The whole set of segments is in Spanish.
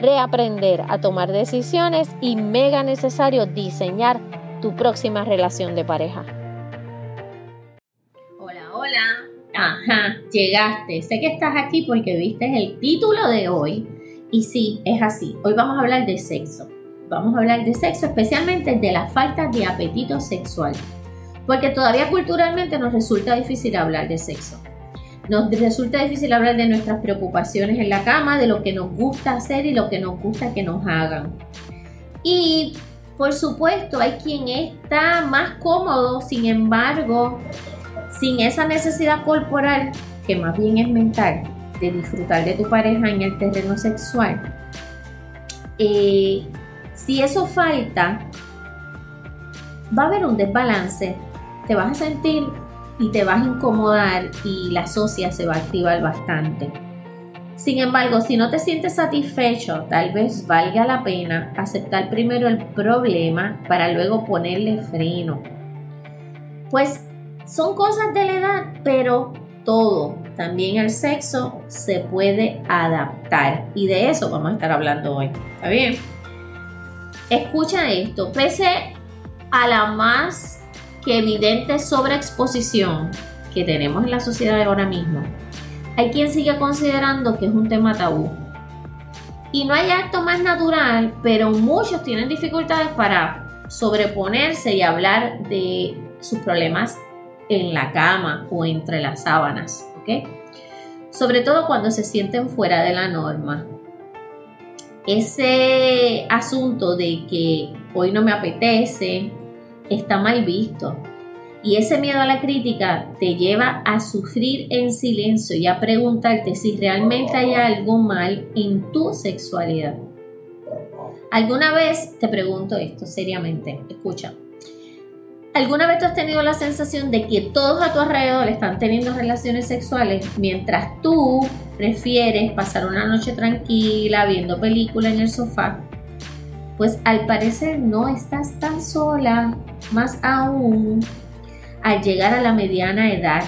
reaprender a tomar decisiones y mega necesario diseñar tu próxima relación de pareja. Hola, hola. Ajá, llegaste. Sé que estás aquí porque viste el título de hoy. Y sí, es así. Hoy vamos a hablar de sexo. Vamos a hablar de sexo, especialmente de la falta de apetito sexual. Porque todavía culturalmente nos resulta difícil hablar de sexo. Nos resulta difícil hablar de nuestras preocupaciones en la cama, de lo que nos gusta hacer y lo que nos gusta que nos hagan. Y por supuesto, hay quien está más cómodo, sin embargo, sin esa necesidad corporal, que más bien es mental, de disfrutar de tu pareja en el terreno sexual. Eh, si eso falta, va a haber un desbalance. Te vas a sentir y te vas a incomodar y la socia se va a activar bastante. Sin embargo, si no te sientes satisfecho, tal vez valga la pena aceptar primero el problema para luego ponerle freno. Pues son cosas de la edad, pero todo, también el sexo, se puede adaptar. Y de eso vamos a estar hablando hoy. ¿Está bien? Escucha esto, pese a la más evidente sobreexposición que tenemos en la sociedad ahora mismo, hay quien sigue considerando que es un tema tabú. Y no hay acto más natural, pero muchos tienen dificultades para sobreponerse y hablar de sus problemas en la cama o entre las sábanas, Sobre todo cuando se sienten fuera de la norma. Ese asunto de que hoy no me apetece, está mal visto. Y ese miedo a la crítica te lleva a sufrir en silencio y a preguntarte si realmente hay algo mal en tu sexualidad. ¿Alguna vez, te pregunto esto seriamente, escucha, ¿alguna vez tú has tenido la sensación de que todos a tu alrededor están teniendo relaciones sexuales mientras tú prefieres pasar una noche tranquila viendo película en el sofá? Pues al parecer no estás tan sola más aún al llegar a la mediana edad.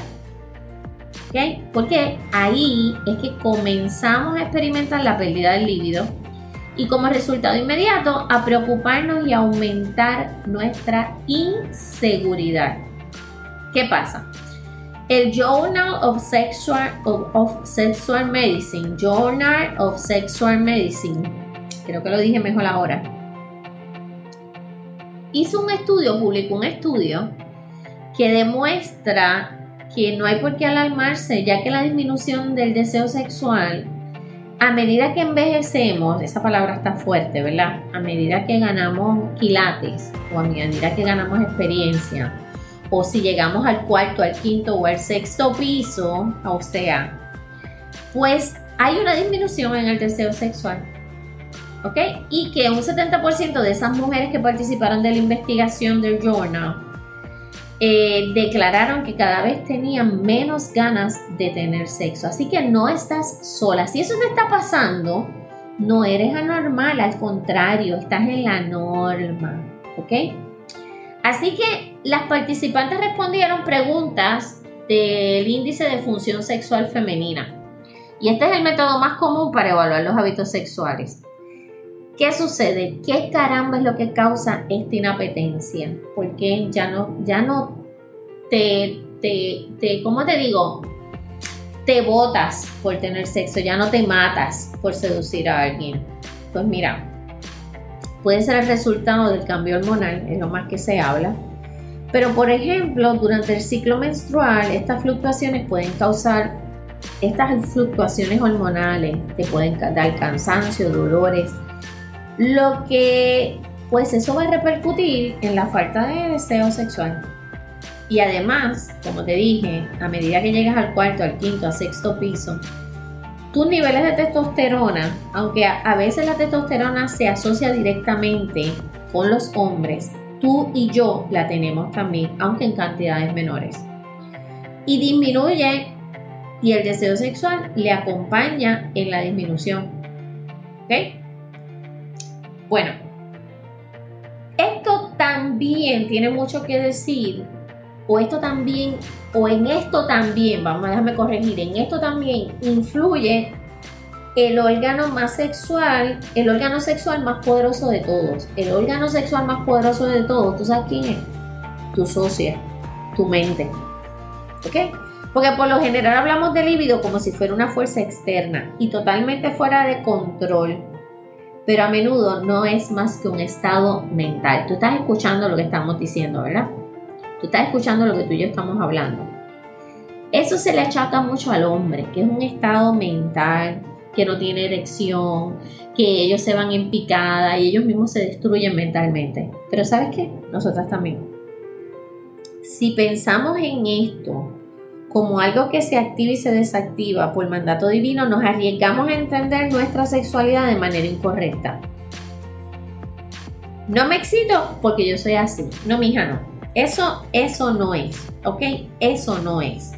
¿Ok? Porque ahí es que comenzamos a experimentar la pérdida del líbido y como resultado inmediato a preocuparnos y aumentar nuestra inseguridad. ¿Qué pasa? El Journal of Sexual, of Sexual Medicine, Journal of Sexual Medicine, creo que lo dije mejor ahora, hizo un estudio, publicó un estudio que demuestra que no hay por qué alarmarse, ya que la disminución del deseo sexual, a medida que envejecemos, esa palabra está fuerte, ¿verdad? A medida que ganamos quilates o a medida que ganamos experiencia, o si llegamos al cuarto, al quinto o al sexto piso, o sea, pues hay una disminución en el deseo sexual. ¿Ok? Y que un 70% de esas mujeres que participaron de la investigación del journal eh, declararon que cada vez tenían menos ganas de tener sexo. Así que no estás sola. Si eso te está pasando, no eres anormal, al contrario, estás en la norma, ¿ok? Así que las participantes respondieron preguntas del índice de función sexual femenina. Y este es el método más común para evaluar los hábitos sexuales. ¿Qué sucede? ¿Qué caramba es lo que causa esta inapetencia? Porque ya no, ya no te, te, te, ¿cómo te digo? Te botas por tener sexo, ya no te matas por seducir a alguien. Pues mira, puede ser el resultado del cambio hormonal, es lo más que se habla. Pero por ejemplo, durante el ciclo menstrual, estas fluctuaciones pueden causar, estas fluctuaciones hormonales te pueden dar cansancio, dolores, lo que pues eso va a repercutir en la falta de deseo sexual. Y además, como te dije, a medida que llegas al cuarto, al quinto, al sexto piso, tus niveles de testosterona, aunque a, veces la testosterona se asocia directamente con los hombres, tú y yo la tenemos también, aunque en cantidades menores. Y disminuye y el deseo sexual le acompaña en la disminución. ¿Ok? Bueno, esto también tiene mucho que decir o esto también, o en esto también, vamos a dejarme corregir, en esto también influye el órgano más sexual, el órgano sexual más poderoso de todos. El órgano sexual más poderoso de todos, ¿tú sabes quién es? Tu socia, tu mente. ¿Ok? Porque por lo general hablamos del líbido como si fuera una fuerza externa y totalmente fuera de control. Pero a menudo no es más que un estado mental. Tú estás escuchando lo que estamos diciendo, ¿verdad? Tú estás escuchando lo que tú y yo estamos hablando. Eso se le achaca mucho al hombre, que es un estado mental, que no tiene erección, que ellos se van en picada y ellos mismos se destruyen mentalmente. Pero ¿sabes qué? Nosotras también. Si pensamos en esto como algo que se activa y se desactiva por mandato divino, nos arriesgamos a entender nuestra sexualidad de manera incorrecta. No me excito porque yo soy así. No, mi hija, no. Eso, eso no es, ¿ok? Eso no es.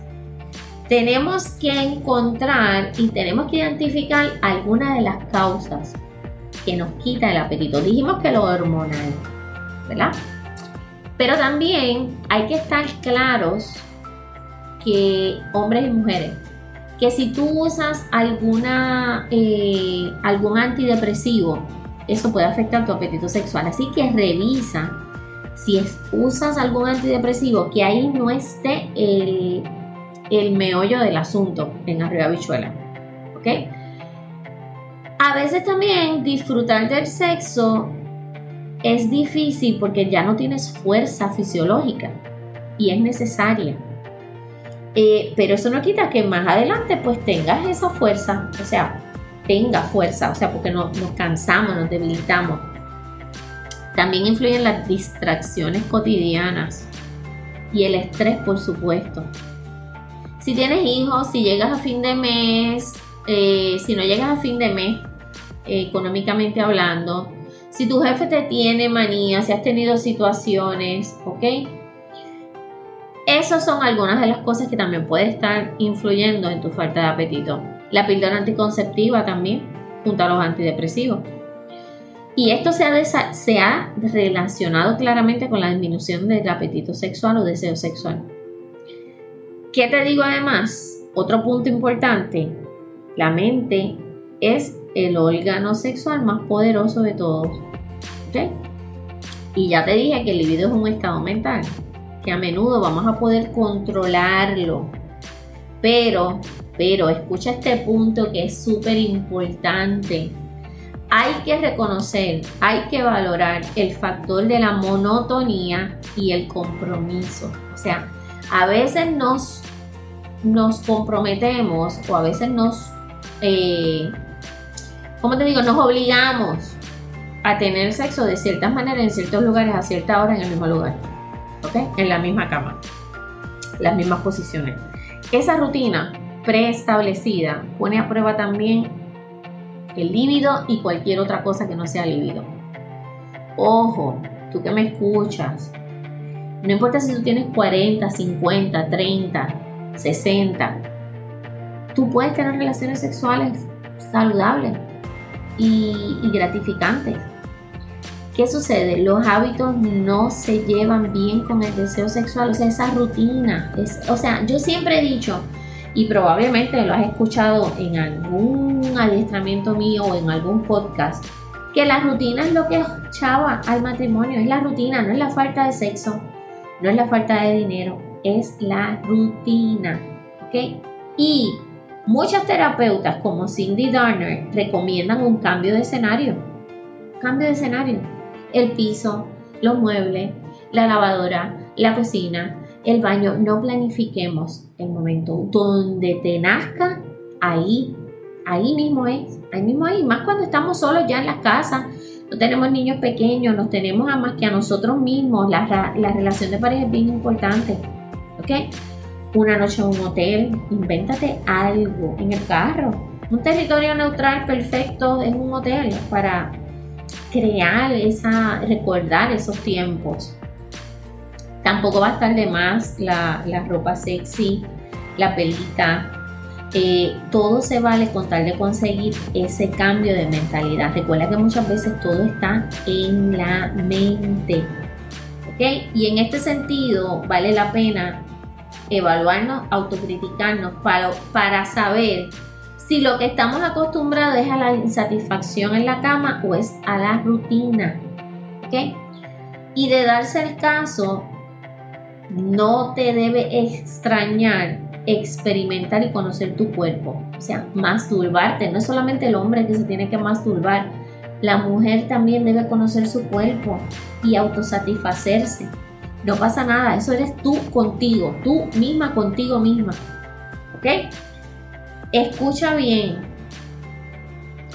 Tenemos que encontrar y tenemos que identificar algunas de las causas que nos quita el apetito. Dijimos que lo hormonal, ¿verdad? Pero también hay que estar claros que hombres y mujeres, que si tú usas alguna, eh, algún antidepresivo, eso puede afectar tu apetito sexual. Así que revisa si usas algún antidepresivo, que ahí no esté el, meollo del asunto en arriba bichuela. ¿Ok? A veces también disfrutar del sexo es difícil porque ya no tienes fuerza fisiológica y es necesaria. Eh, pero eso no quita que más adelante pues tengas esa fuerza, o sea, tenga fuerza, o sea, porque no, nos cansamos, nos debilitamos. También influyen las distracciones cotidianas y el estrés, por supuesto. Si tienes hijos, si llegas a fin de mes, eh, si no llegas a fin de mes, eh, económicamente hablando, si tu jefe te tiene manía, si has tenido situaciones, ¿ok? Esas son algunas de las cosas que también puede estar influyendo en tu falta de apetito. La píldora anticonceptiva también, junto a los antidepresivos. Y esto se ha, relacionado claramente con la disminución del apetito sexual o deseo sexual. ¿Qué te digo además? Otro punto importante, la mente es el órgano sexual más poderoso de todos. Y ya te dije que el libido es un estado mental, que a menudo vamos a poder controlarlo. Pero, pero, escucha este punto que es súper importante hay que reconocer, hay que valorar el factor de la monotonía y el compromiso. O sea, a veces nos, nos comprometemos o a veces nos, eh, ¿cómo te digo? Nos obligamos a tener sexo de ciertas maneras en ciertos lugares a cierta hora en el mismo lugar. En la misma cama. Las mismas posiciones. Esa rutina preestablecida pone a prueba también el líbido y cualquier otra cosa que no sea líbido. Ojo, tú que me escuchas, no importa si tú tienes 40, 50, 30, 60, tú puedes tener relaciones sexuales saludables y, gratificantes. ¿Qué sucede? Los hábitos no se llevan bien con el deseo sexual, o sea, esa rutina. O sea, yo siempre he dicho, y probablemente lo has escuchado en algún adiestramiento mío o en algún podcast, que la rutina es lo que chava al matrimonio, es la rutina, no es la falta de sexo, no es la falta de dinero, es la rutina, ¿ok? Y muchas terapeutas como Cindy Darner recomiendan un cambio de escenario, cambio de escenario el piso, los muebles, la lavadora, la cocina, el baño. No planifiquemos el momento. Donde te nazca, ahí, ahí mismo es. Ahí mismo ahí. Más cuando estamos solos ya en las casas. No tenemos niños pequeños, nos tenemos a más que a nosotros mismos. La, la relación de pareja es bien importante. ¿Ok? Una noche en un hotel, invéntate algo en el carro. Un territorio neutral perfecto en un hotel para crear esa, recordar esos tiempos. Tampoco va a estar de más la, ropa sexy, la pelita. Eh, todo se vale con tal de conseguir ese cambio de mentalidad. Recuerda que muchas veces todo está en la mente. ¿Ok? Y en este sentido vale la pena evaluarnos, autocriticarnos para, para saber si lo que estamos acostumbrados es a la insatisfacción en la cama o es a la rutina. ¿Ok? Y de darse el caso, no te debe extrañar experimentar y conocer tu cuerpo. O sea, masturbarte. No es solamente el hombre que se tiene que masturbar. La mujer también debe conocer su cuerpo y autosatisfacerse. No pasa nada, eso eres tú contigo, tú misma contigo misma. ¿Ok? Escucha bien.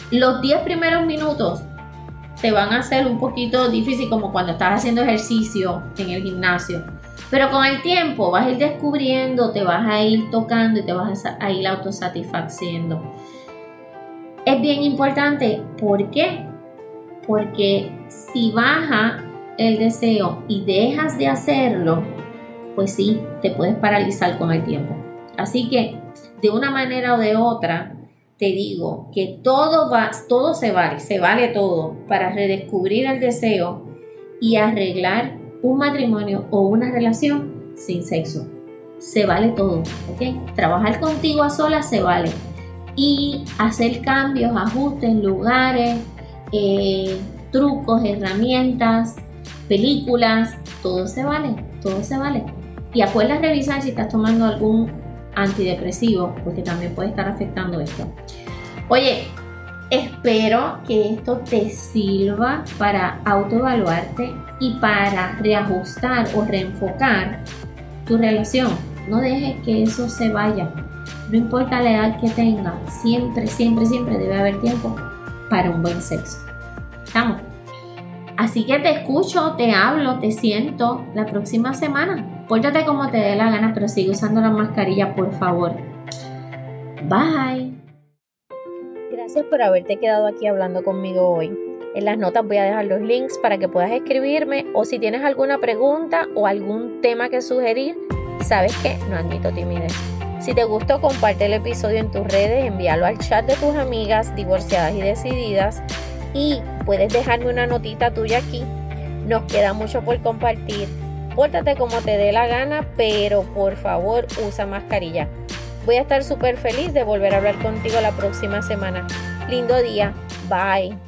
Los 10 primeros minutos te van a ser un poquito difícil como cuando estás haciendo ejercicio en el gimnasio. Pero con el tiempo vas a ir descubriendo, te vas a ir tocando y te vas a ir autosatisfaciendo. Es bien importante, ¿por qué? Porque si baja el deseo y dejas de hacerlo, pues sí, te puedes paralizar con el tiempo. Así que, de una manera o de otra, te digo que todo, va, todo se vale, se vale todo para redescubrir el deseo y arreglar un matrimonio o una relación sin sexo. Se vale todo, ¿ok? Trabajar contigo a solas se vale. Y hacer cambios, ajustes, lugares, eh, trucos, herramientas, películas, todo se vale, todo se vale. Y acuerda revisar si estás tomando algún antidepresivo, porque también puede estar afectando esto. Oye, espero que esto te sirva para autoevaluarte y para reajustar o reenfocar tu relación. No dejes que eso se vaya. No importa la edad que tenga, siempre, siempre, siempre debe haber tiempo para un buen sexo. ¿Estamos? Así que te escucho, te hablo, te siento la próxima semana. Pórtate como te dé la gana, pero sigue usando la mascarilla, por favor. Bye. Gracias por haberte quedado aquí hablando conmigo hoy. En las notas voy a dejar los links para que puedas escribirme o si tienes alguna pregunta o algún tema que sugerir, sabes que no admito timidez. Si te gustó, comparte el episodio en tus redes, envíalo al chat de tus amigas divorciadas y decididas y puedes dejarme una notita tuya aquí. Nos queda mucho por compartir. Pórtate como te dé la gana, pero por favor usa mascarilla. Voy a estar súper feliz de volver a hablar contigo la próxima semana. Lindo día. Bye.